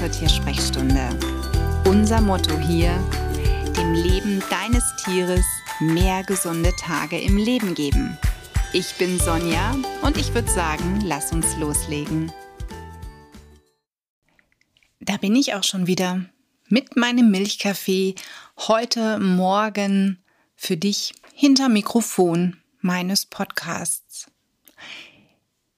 zur Tiersprechstunde. Unser Motto hier, dem Leben deines Tieres mehr gesunde Tage im Leben geben. Ich bin Sonja und ich würde sagen, lass uns loslegen. Da bin ich auch schon wieder mit meinem Milchkaffee heute Morgen für dich hinter Mikrofon meines Podcasts.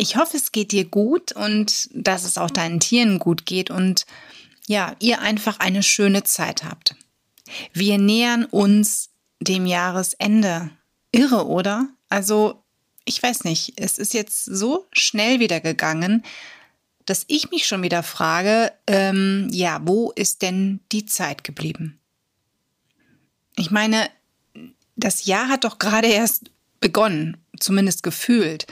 Ich hoffe, es geht dir gut und dass es auch deinen Tieren gut geht und ja, ihr einfach eine schöne Zeit habt. Wir nähern uns dem Jahresende. Irre, oder? Also, ich weiß nicht, es ist jetzt so schnell wieder gegangen, dass ich mich schon wieder frage, ähm, ja, wo ist denn die Zeit geblieben? Ich meine, das Jahr hat doch gerade erst begonnen, zumindest gefühlt.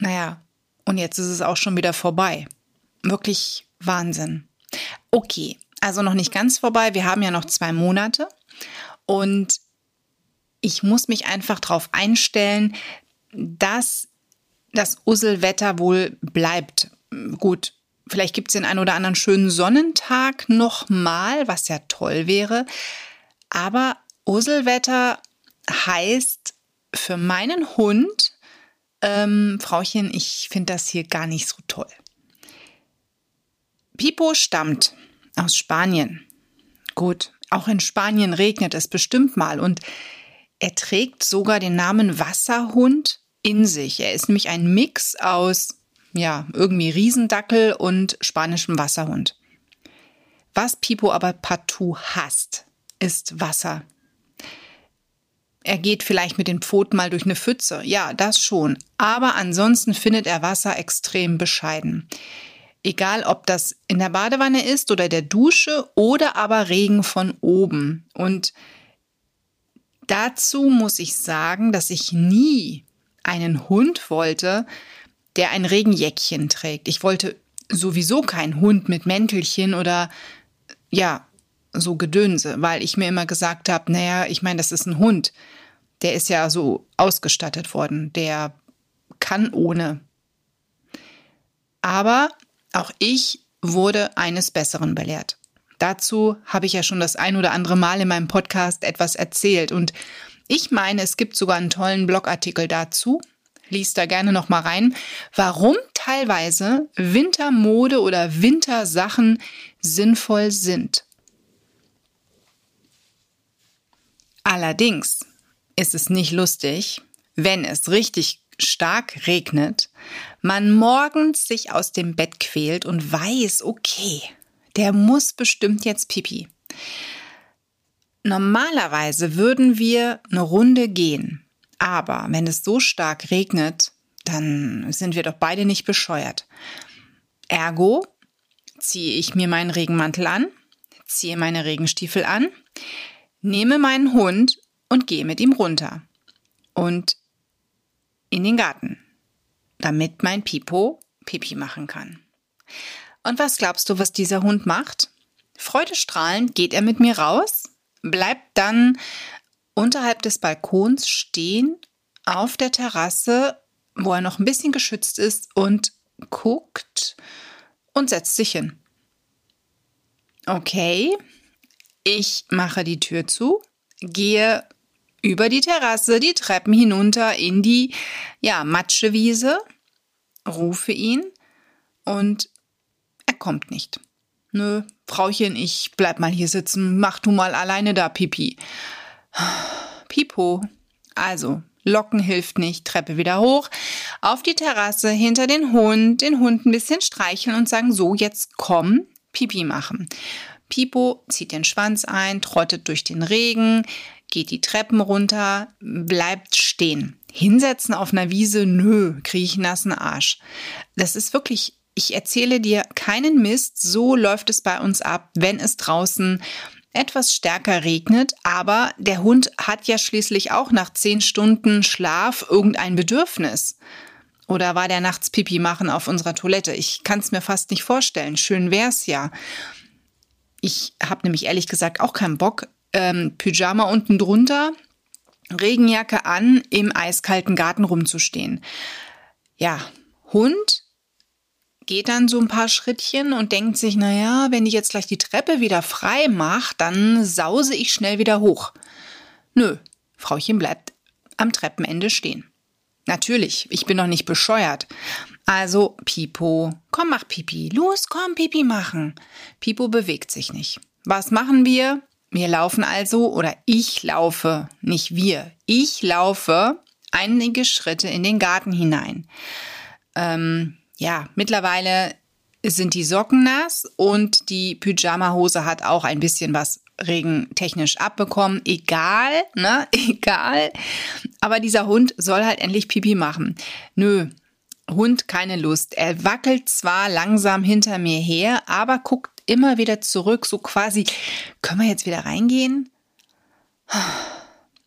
Naja, und jetzt ist es auch schon wieder vorbei. Wirklich Wahnsinn. Okay, also noch nicht ganz vorbei. Wir haben ja noch zwei Monate. Und ich muss mich einfach darauf einstellen, dass das Usselwetter wohl bleibt. Gut, vielleicht gibt es den einen oder anderen schönen Sonnentag nochmal, was ja toll wäre. Aber Usselwetter heißt für meinen Hund ähm, Frauchen, ich finde das hier gar nicht so toll. Pipo stammt aus Spanien. Gut, auch in Spanien regnet es bestimmt mal und er trägt sogar den Namen Wasserhund in sich. Er ist nämlich ein Mix aus, ja, irgendwie Riesendackel und spanischem Wasserhund. Was Pipo aber partout hasst, ist Wasser. Er geht vielleicht mit den Pfoten mal durch eine Pfütze. Ja, das schon. Aber ansonsten findet er Wasser extrem bescheiden. Egal, ob das in der Badewanne ist oder der Dusche oder aber Regen von oben. Und dazu muss ich sagen, dass ich nie einen Hund wollte, der ein Regenjäckchen trägt. Ich wollte sowieso keinen Hund mit Mäntelchen oder ja, so Gedönse, weil ich mir immer gesagt habe, naja, ich meine, das ist ein Hund. Der ist ja so ausgestattet worden. Der kann ohne. Aber auch ich wurde eines Besseren belehrt. Dazu habe ich ja schon das ein oder andere Mal in meinem Podcast etwas erzählt und ich meine, es gibt sogar einen tollen Blogartikel dazu. Lies da gerne noch mal rein, warum teilweise Wintermode oder Wintersachen sinnvoll sind. Allerdings ist es nicht lustig, wenn es richtig stark regnet, man morgens sich aus dem Bett quält und weiß, okay, der muss bestimmt jetzt pipi. Normalerweise würden wir eine Runde gehen, aber wenn es so stark regnet, dann sind wir doch beide nicht bescheuert. Ergo ziehe ich mir meinen Regenmantel an, ziehe meine Regenstiefel an, nehme meinen Hund und gehe mit ihm runter und in den Garten, damit mein Pipo Pipi machen kann. Und was glaubst du, was dieser Hund macht? Freudestrahlend geht er mit mir raus, bleibt dann unterhalb des Balkons stehen auf der Terrasse, wo er noch ein bisschen geschützt ist und guckt und setzt sich hin. Okay, ich mache die Tür zu, gehe über die Terrasse, die Treppen hinunter in die ja, Matschewiese, rufe ihn und er kommt nicht. Nö, Frauchen, ich bleib mal hier sitzen, mach du mal alleine da Pipi. Pipo. Also, Locken hilft nicht, Treppe wieder hoch, auf die Terrasse, hinter den Hund, den Hund ein bisschen streicheln und sagen, so, jetzt komm, Pipi machen. Pipo zieht den Schwanz ein, trottet durch den Regen, geht die Treppen runter, bleibt stehen. Hinsetzen auf einer Wiese, nö, kriege ich nassen Arsch. Das ist wirklich, ich erzähle dir keinen Mist, so läuft es bei uns ab, wenn es draußen etwas stärker regnet, aber der Hund hat ja schließlich auch nach zehn Stunden Schlaf irgendein Bedürfnis. Oder war der nachts Pipi machen auf unserer Toilette? Ich kann es mir fast nicht vorstellen. Schön wär's ja. Ich habe nämlich ehrlich gesagt auch keinen Bock, ähm, Pyjama unten drunter, Regenjacke an, im eiskalten Garten rumzustehen. Ja, Hund geht dann so ein paar Schrittchen und denkt sich, naja, wenn ich jetzt gleich die Treppe wieder frei mache, dann sause ich schnell wieder hoch. Nö, Frauchen bleibt am Treppenende stehen. Natürlich, ich bin doch nicht bescheuert. Also, Pipo, komm, mach Pipi. Los, komm, Pipi machen. Pipo bewegt sich nicht. Was machen wir? Wir laufen also, oder ich laufe, nicht wir. Ich laufe einige Schritte in den Garten hinein. Ähm, ja, mittlerweile sind die Socken nass und die Pyjama-Hose hat auch ein bisschen was regentechnisch abbekommen. Egal, ne? Egal. Aber dieser Hund soll halt endlich Pipi machen. Nö, Hund keine Lust. Er wackelt zwar langsam hinter mir her, aber guckt immer wieder zurück, so quasi, können wir jetzt wieder reingehen?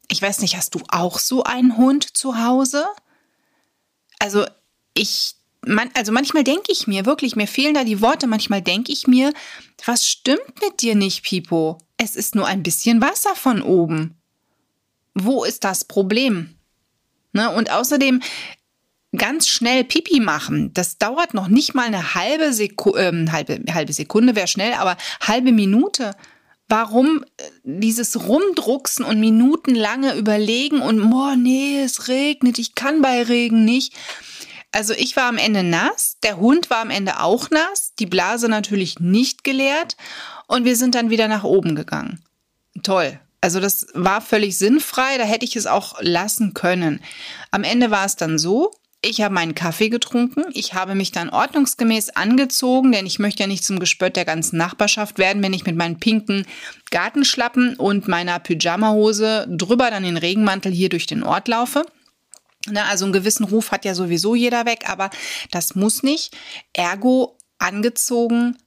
Ich weiß nicht, hast du auch so einen Hund zu Hause? Also ich man, also manchmal denke ich mir, wirklich, mir fehlen da die Worte, manchmal denke ich mir, was stimmt mit dir nicht, Pipo? Es ist nur ein bisschen Wasser von oben. Wo ist das Problem? Ne? Und außerdem ganz schnell Pipi machen, das dauert noch nicht mal eine halbe, Seku äh, halbe, halbe Sekunde, wäre schnell, aber halbe Minute. Warum äh, dieses Rumdrucksen und minutenlange Überlegen und, boah, nee, es regnet, ich kann bei Regen nicht. Also ich war am Ende nass, der Hund war am Ende auch nass, die Blase natürlich nicht geleert und wir sind dann wieder nach oben gegangen. Toll. Also das war völlig sinnfrei, da hätte ich es auch lassen können. Am Ende war es dann so, ich habe meinen Kaffee getrunken, ich habe mich dann ordnungsgemäß angezogen, denn ich möchte ja nicht zum Gespött der ganzen Nachbarschaft werden, wenn ich mit meinen pinken Gartenschlappen und meiner Pyjamahose drüber dann den Regenmantel hier durch den Ort laufe. Ne, also einen gewissen Ruf hat ja sowieso jeder weg, aber das muss nicht. Ergo angezogen,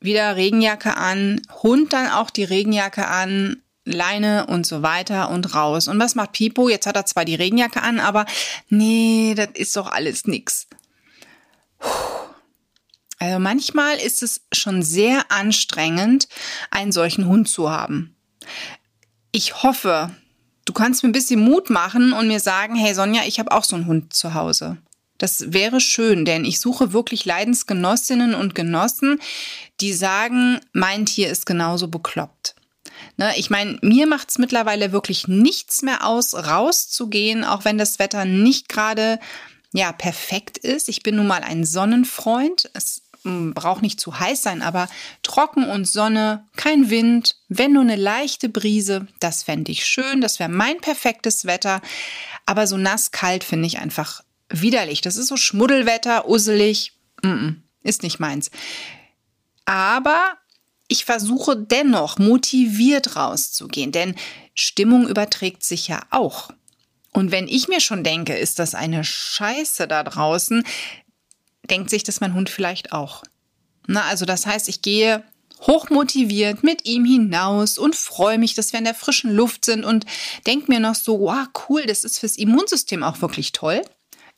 wieder Regenjacke an, Hund dann auch die Regenjacke an, Leine und so weiter und raus. Und was macht Pipo? Jetzt hat er zwar die Regenjacke an, aber nee, das ist doch alles nix. Also manchmal ist es schon sehr anstrengend, einen solchen Hund zu haben. Ich hoffe, Du kannst mir ein bisschen Mut machen und mir sagen, hey Sonja, ich habe auch so einen Hund zu Hause. Das wäre schön, denn ich suche wirklich Leidensgenossinnen und Genossen, die sagen, mein Tier ist genauso bekloppt. Ne, ich meine, mir macht es mittlerweile wirklich nichts mehr aus, rauszugehen, auch wenn das Wetter nicht gerade ja perfekt ist. Ich bin nun mal ein Sonnenfreund. Es braucht nicht zu heiß sein, aber trocken und Sonne, kein Wind, wenn nur eine leichte Brise, das fände ich schön, das wäre mein perfektes Wetter. Aber so nass kalt finde ich einfach widerlich. Das ist so Schmuddelwetter, usselig, mm -mm, ist nicht meins. Aber ich versuche dennoch motiviert rauszugehen, denn Stimmung überträgt sich ja auch. Und wenn ich mir schon denke, ist das eine Scheiße da draußen, denkt sich das mein Hund vielleicht auch. Na, also das heißt, ich gehe hochmotiviert mit ihm hinaus und freue mich, dass wir in der frischen Luft sind und denke mir noch so, wow, cool, das ist fürs Immunsystem auch wirklich toll.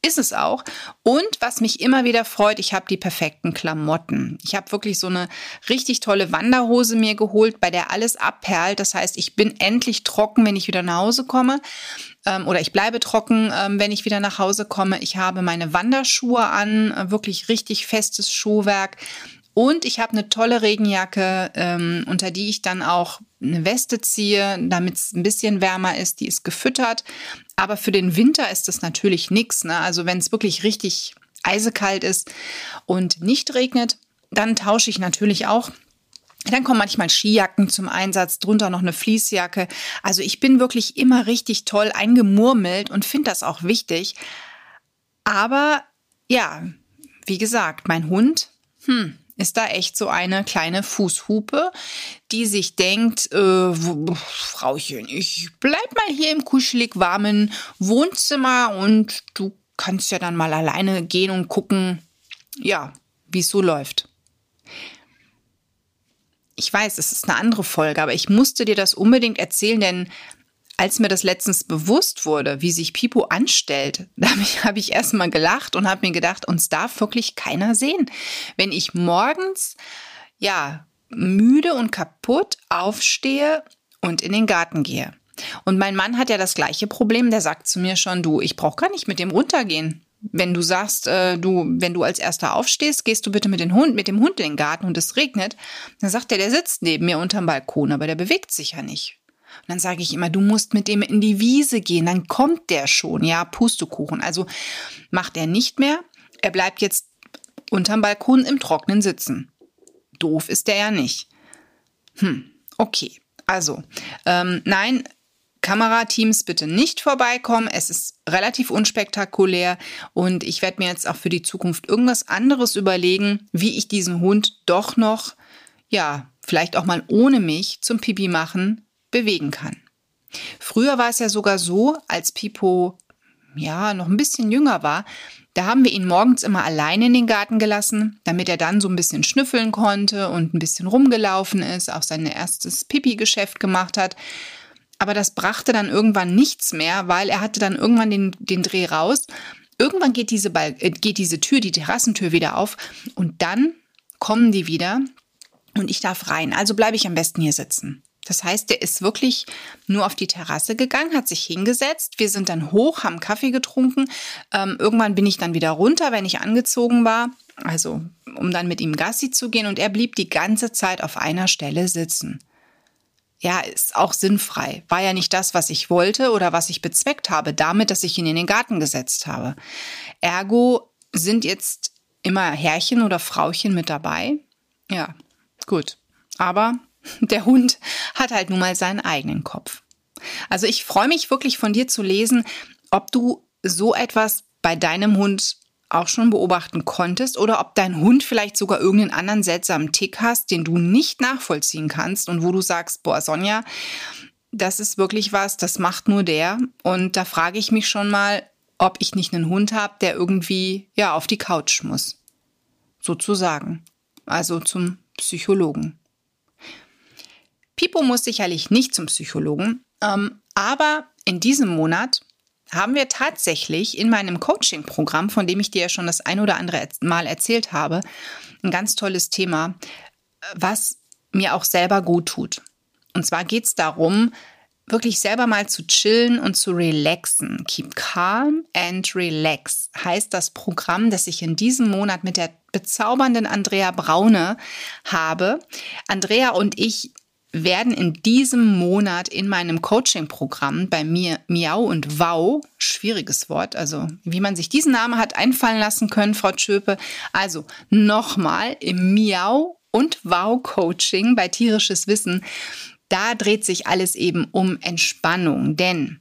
Ist es auch. Und was mich immer wieder freut, ich habe die perfekten Klamotten. Ich habe wirklich so eine richtig tolle Wanderhose mir geholt, bei der alles abperlt. Das heißt, ich bin endlich trocken, wenn ich wieder nach Hause komme. Ähm, oder ich bleibe trocken, ähm, wenn ich wieder nach Hause komme. Ich habe meine Wanderschuhe an, äh, wirklich richtig festes Schuhwerk. Und ich habe eine tolle Regenjacke, ähm, unter die ich dann auch eine Weste ziehe, damit es ein bisschen wärmer ist. Die ist gefüttert. Aber für den Winter ist das natürlich nichts. Ne? Also wenn es wirklich richtig eisekalt ist und nicht regnet, dann tausche ich natürlich auch. Dann kommen manchmal Skijacken zum Einsatz, drunter noch eine Fließjacke. Also ich bin wirklich immer richtig toll eingemurmelt und finde das auch wichtig. Aber ja, wie gesagt, mein Hund, hm, ist da echt so eine kleine Fußhupe, die sich denkt, äh, Frauchen, ich bleib mal hier im kuschelig warmen Wohnzimmer und du kannst ja dann mal alleine gehen und gucken, ja, wie es so läuft. Ich weiß, es ist eine andere Folge, aber ich musste dir das unbedingt erzählen, denn als mir das letztens bewusst wurde, wie sich Pipo anstellt, da habe ich, erstmal gelacht und habe mir gedacht, uns darf wirklich keiner sehen. Wenn ich morgens, ja, müde und kaputt aufstehe und in den Garten gehe. Und mein Mann hat ja das gleiche Problem, der sagt zu mir schon, du, ich brauche gar nicht mit dem runtergehen. wenn du sagst, äh, du, wenn du als erster aufstehst, gehst du bitte mit dem Hund, mit dem Hund in den Garten und es regnet, dann sagt er, der sitzt neben mir unterm Balkon, aber der bewegt sich ja nicht. Und dann sage ich immer, du musst mit dem in die Wiese gehen, dann kommt der schon, ja, Pustekuchen. Also macht er nicht mehr, er bleibt jetzt unterm Balkon im Trocknen sitzen. Doof ist der ja nicht. Hm, okay. Also, ähm, nein, Kamerateams bitte nicht vorbeikommen. Es ist relativ unspektakulär und ich werde mir jetzt auch für die Zukunft irgendwas anderes überlegen, wie ich diesen Hund doch noch, ja, vielleicht auch mal ohne mich zum Pipi machen bewegen kann. Früher war es ja sogar so, als Pipo ja noch ein bisschen jünger war, da haben wir ihn morgens immer alleine in den Garten gelassen, damit er dann so ein bisschen schnüffeln konnte und ein bisschen rumgelaufen ist, auch sein erstes Pipi-Geschäft gemacht hat. Aber das brachte dann irgendwann nichts mehr, weil er hatte dann irgendwann den, den Dreh raus. Irgendwann geht diese, Ball, äh, geht diese Tür, die Terrassentür wieder auf und dann kommen die wieder und ich darf rein. Also bleibe ich am besten hier sitzen. Das heißt, der ist wirklich nur auf die Terrasse gegangen, hat sich hingesetzt. Wir sind dann hoch, haben Kaffee getrunken. Ähm, irgendwann bin ich dann wieder runter, wenn ich angezogen war. Also, um dann mit ihm Gassi zu gehen. Und er blieb die ganze Zeit auf einer Stelle sitzen. Ja, ist auch sinnfrei. War ja nicht das, was ich wollte oder was ich bezweckt habe, damit, dass ich ihn in den Garten gesetzt habe. Ergo sind jetzt immer Herrchen oder Frauchen mit dabei. Ja, gut. Aber der Hund hat halt nun mal seinen eigenen Kopf. Also ich freue mich wirklich von dir zu lesen, ob du so etwas bei deinem Hund auch schon beobachten konntest oder ob dein Hund vielleicht sogar irgendeinen anderen seltsamen Tick hast, den du nicht nachvollziehen kannst und wo du sagst, boah, Sonja, das ist wirklich was, das macht nur der. Und da frage ich mich schon mal, ob ich nicht einen Hund habe, der irgendwie ja auf die Couch muss. Sozusagen. Also zum Psychologen. Pipo muss sicherlich nicht zum Psychologen, ähm, aber in diesem Monat haben wir tatsächlich in meinem Coaching-Programm, von dem ich dir ja schon das ein oder andere Mal erzählt habe, ein ganz tolles Thema, was mir auch selber gut tut. Und zwar geht es darum, wirklich selber mal zu chillen und zu relaxen. Keep calm and relax heißt das Programm, das ich in diesem Monat mit der bezaubernden Andrea Braune habe. Andrea und ich werden in diesem Monat in meinem Coaching-Programm bei mir Miau und Wow, schwieriges Wort, also wie man sich diesen Namen hat einfallen lassen können, Frau Tschöpe. Also nochmal im Miau und Wow Coaching bei tierisches Wissen. Da dreht sich alles eben um Entspannung, denn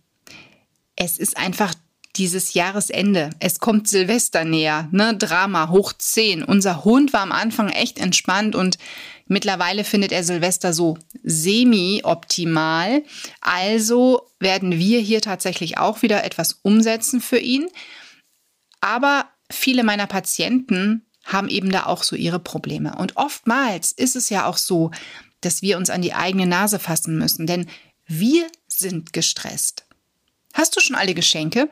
es ist einfach dieses Jahresende. Es kommt Silvester näher, ne? Drama hoch 10. Unser Hund war am Anfang echt entspannt und mittlerweile findet er Silvester so semi-optimal. Also werden wir hier tatsächlich auch wieder etwas umsetzen für ihn. Aber viele meiner Patienten haben eben da auch so ihre Probleme. Und oftmals ist es ja auch so, dass wir uns an die eigene Nase fassen müssen, denn wir sind gestresst. Hast du schon alle Geschenke?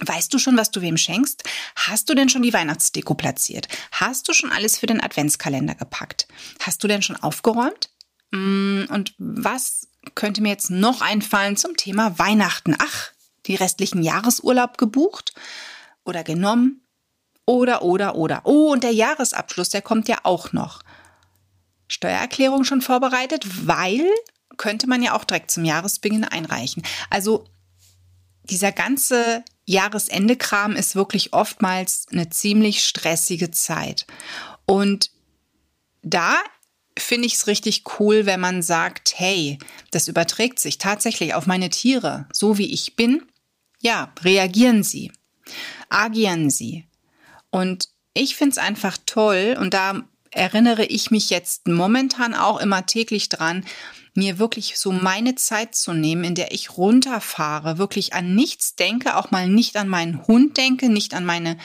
Weißt du schon, was du wem schenkst? Hast du denn schon die Weihnachtsdeko platziert? Hast du schon alles für den Adventskalender gepackt? Hast du denn schon aufgeräumt? Mm, und was könnte mir jetzt noch einfallen zum Thema Weihnachten? Ach, die restlichen Jahresurlaub gebucht oder genommen? Oder, oder, oder. Oh, und der Jahresabschluss, der kommt ja auch noch. Steuererklärung schon vorbereitet, weil könnte man ja auch direkt zum Jahresbeginn einreichen. Also dieser ganze Jahresende-Kram ist wirklich oftmals eine ziemlich stressige Zeit. Und da finde ich es richtig cool, wenn man sagt, hey, das überträgt sich tatsächlich auf meine Tiere, so wie ich bin. Ja, reagieren Sie, agieren Sie. Und ich finde es einfach toll und da erinnere ich mich jetzt momentan auch immer täglich dran, mir wirklich so meine Zeit zu nehmen, in der ich runterfahre, wirklich an nichts denke, auch mal nicht an meinen Hund denke, nicht an meine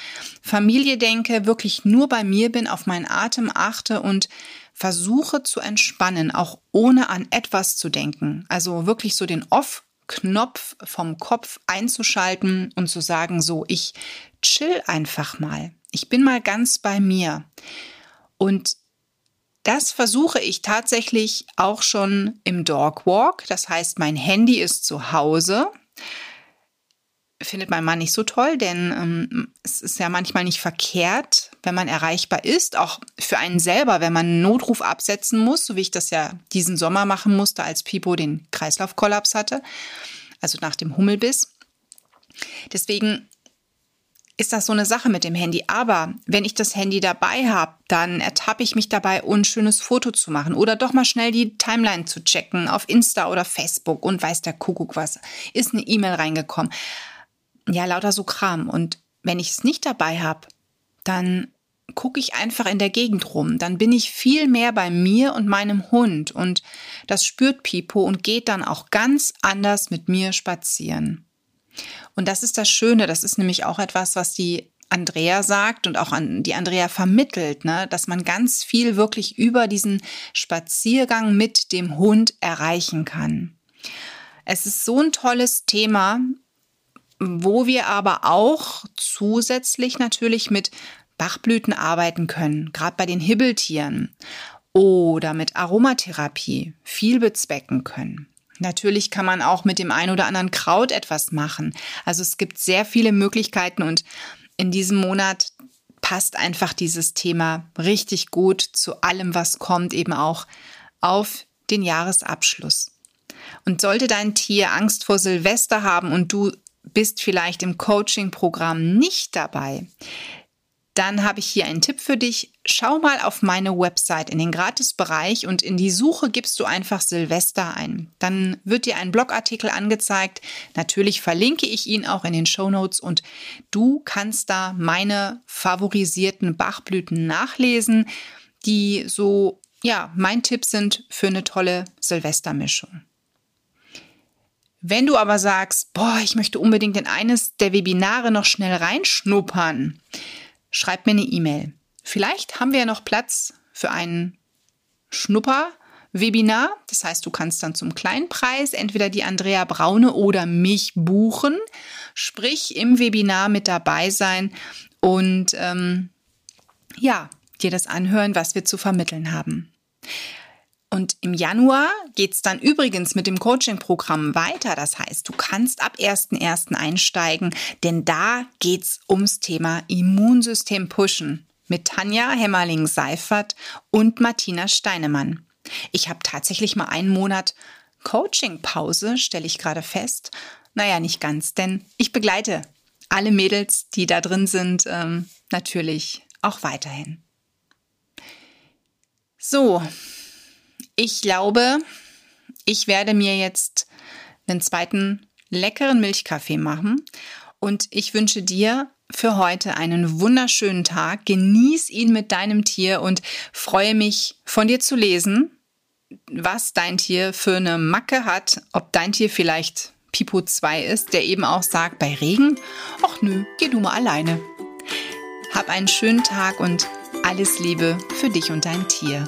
Familie denke, wirklich nur bei mir bin, auf meinen Atem achte und versuche zu entspannen, auch ohne an etwas zu denken. Also wirklich so den Off-Knopf vom Kopf einzuschalten und zu sagen, so, ich chill einfach mal. Ich bin mal ganz bei mir. Und das versuche ich tatsächlich auch schon im Dog Walk. Das heißt, mein Handy ist zu Hause. findet mein Mann nicht so toll, denn ähm, es ist ja manchmal nicht verkehrt, wenn man erreichbar ist, auch für einen selber, wenn man einen Notruf absetzen muss, so wie ich das ja diesen Sommer machen musste, als Pipo den Kreislaufkollaps hatte, also nach dem Hummelbiss. Deswegen ist das so eine Sache mit dem Handy. Aber wenn ich das Handy dabei habe, dann ertappe ich mich dabei, ein schönes Foto zu machen oder doch mal schnell die Timeline zu checken auf Insta oder Facebook und weiß der Kuckuck was. Ist eine E-Mail reingekommen ja, lauter so Kram. Und wenn ich es nicht dabei habe, dann gucke ich einfach in der Gegend rum. Dann bin ich viel mehr bei mir und meinem Hund. Und das spürt Pipo und geht dann auch ganz anders mit mir spazieren. Und das ist das Schöne. Das ist nämlich auch etwas, was die Andrea sagt und auch an die Andrea vermittelt, ne, dass man ganz viel wirklich über diesen Spaziergang mit dem Hund erreichen kann. Es ist so ein tolles Thema wo wir aber auch zusätzlich natürlich mit Bachblüten arbeiten können, gerade bei den Hibbeltieren oder mit Aromatherapie viel bezwecken können. Natürlich kann man auch mit dem ein oder anderen Kraut etwas machen. Also es gibt sehr viele Möglichkeiten und in diesem Monat passt einfach dieses Thema richtig gut zu allem, was kommt, eben auch auf den Jahresabschluss. Und sollte dein Tier Angst vor Silvester haben und du bist vielleicht im Coaching-Programm nicht dabei, dann habe ich hier einen Tipp für dich. Schau mal auf meine Website in den Gratisbereich und in die Suche gibst du einfach Silvester ein. Dann wird dir ein Blogartikel angezeigt. Natürlich verlinke ich ihn auch in den Show Notes und du kannst da meine favorisierten Bachblüten nachlesen, die so, ja, mein Tipp sind für eine tolle Silvestermischung. Wenn du aber sagst, boah, ich möchte unbedingt in eines der Webinare noch schnell reinschnuppern, schreib mir eine E-Mail. Vielleicht haben wir ja noch Platz für einen Schnupper-Webinar. Das heißt, du kannst dann zum kleinen Preis entweder die Andrea Braune oder mich buchen, sprich im Webinar mit dabei sein und ähm, ja, dir das anhören, was wir zu vermitteln haben. Und im Januar geht's dann übrigens mit dem Coaching-Programm weiter. Das heißt, du kannst ab 1.1. einsteigen, denn da geht's ums Thema Immunsystem pushen mit Tanja Hemmerling-Seifert und Martina Steinemann. Ich habe tatsächlich mal einen Monat Coaching-Pause, stelle ich gerade fest. Naja, nicht ganz, denn ich begleite alle Mädels, die da drin sind, ähm, natürlich auch weiterhin. So, ich glaube, ich werde mir jetzt einen zweiten leckeren Milchkaffee machen und ich wünsche dir für heute einen wunderschönen Tag. Genieß ihn mit deinem Tier und freue mich von dir zu lesen, was dein Tier für eine Macke hat, ob dein Tier vielleicht Pipo 2 ist, der eben auch sagt, bei Regen, ach nö, geh du mal alleine. Hab einen schönen Tag und alles Liebe für dich und dein Tier.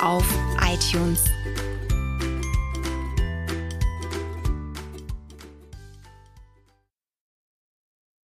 auf iTunes